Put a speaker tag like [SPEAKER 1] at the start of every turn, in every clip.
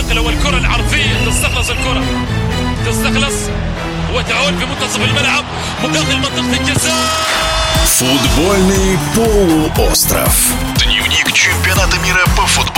[SPEAKER 1] النقله والكره العرضيه تستخلص الكره تستخلص وتعود في منتصف الملعب وداخل منطقه الجزاء
[SPEAKER 2] Футбольный полуостров. Дневник чемпионата мира по футболу.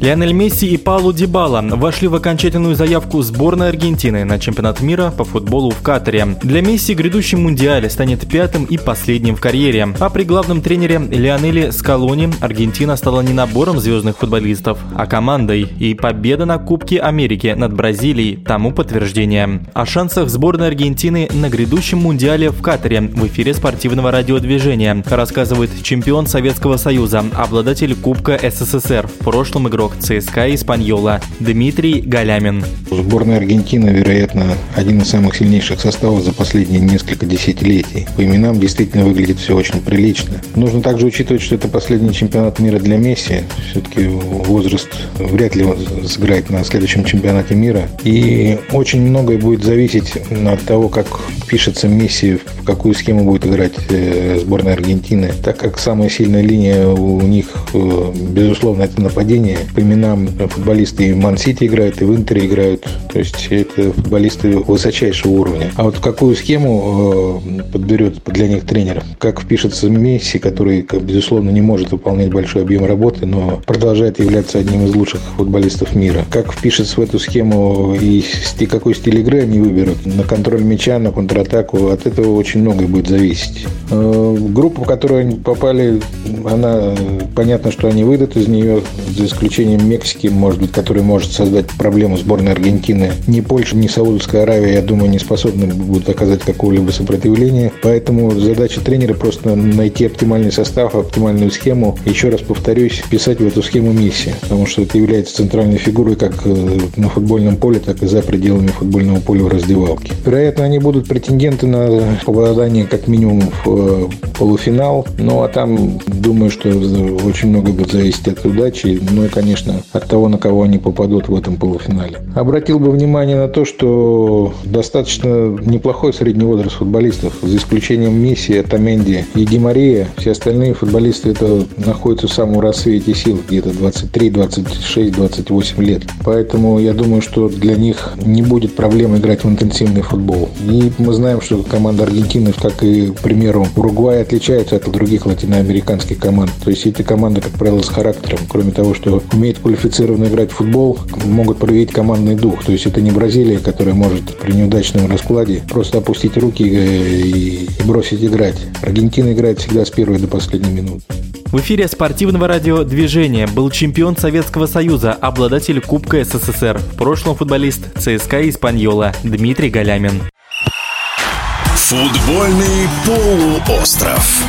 [SPEAKER 3] Лионель Месси и Паулу Дибала вошли в окончательную заявку сборной Аргентины на чемпионат мира по футболу в Катаре. Для Месси грядущий мундиаль станет пятым и последним в карьере. А при главном тренере Лионеле Скалони Аргентина стала не набором звездных футболистов, а командой. И победа на Кубке Америки над Бразилией тому подтверждение. О шансах сборной Аргентины на грядущем мундиале в Катаре в эфире спортивного радиодвижения рассказывает чемпион Советского Союза, обладатель Кубка СССР, в прошлом игрок игрок ЦСКА «Испаньола» Дмитрий Галямин.
[SPEAKER 4] Сборная Аргентины, вероятно, один из самых сильнейших составов за последние несколько десятилетий. По именам действительно выглядит все очень прилично. Нужно также учитывать, что это последний чемпионат мира для Месси. Все-таки возраст вряд ли сыграет на следующем чемпионате мира. И очень многое будет зависеть от того, как пишется Месси, в какую схему будет играть э, сборная Аргентины. Так как самая сильная линия у них, э, безусловно, это нападение по именам футболисты и в Ман-Сити играют, и в Интере играют. То есть это футболисты высочайшего уровня. А вот какую схему э, подберет для них тренер? Как впишется Месси, который, безусловно, не может выполнять большой объем работы, но продолжает являться одним из лучших футболистов мира. Как впишется в эту схему и какой стиль игры они выберут? На контроль мяча, на контратаку. От этого очень многое будет зависеть. Э, группа, в которую они попали, она понятно, что они выйдут из нее, за исключением исключением Мексики, может быть, который может создать проблему сборной Аргентины. Ни Польша, ни Саудовская Аравия, я думаю, не способны будут оказать какого-либо сопротивления. Поэтому задача тренера просто найти оптимальный состав, оптимальную схему. Еще раз повторюсь, писать в эту схему Месси, потому что это является центральной фигурой как э, на футбольном поле, так и за пределами футбольного поля в раздевалке. Вероятно, они будут претенденты на попадание как минимум в э, полуфинал. Ну, а там, думаю, что очень много будет зависеть от удачи. Ну и, конечно, конечно, от того, на кого они попадут в этом полуфинале. Обратил бы внимание на то, что достаточно неплохой средний возраст футболистов, за исключением Месси, Атаменди и Ди Мария. Все остальные футболисты это находятся в самом рассвете сил, где-то 23, 26, 28 лет. Поэтому я думаю, что для них не будет проблем играть в интенсивный футбол. И мы знаем, что команда Аргентины, как и, к примеру, Уругвай, отличается от других латиноамериканских команд. То есть эти команды, как правило, с характером. Кроме того, что умеют квалифицированно играть в футбол, могут проявить командный дух. То есть это не Бразилия, которая может при неудачном раскладе просто опустить руки и, и бросить играть. Аргентина играет всегда с первой до последней минуты.
[SPEAKER 3] В эфире спортивного радиодвижения был чемпион Советского Союза, обладатель Кубка СССР, в прошлом футболист ЦСКА Испаньола Дмитрий Галямин.
[SPEAKER 2] Футбольный полуостров.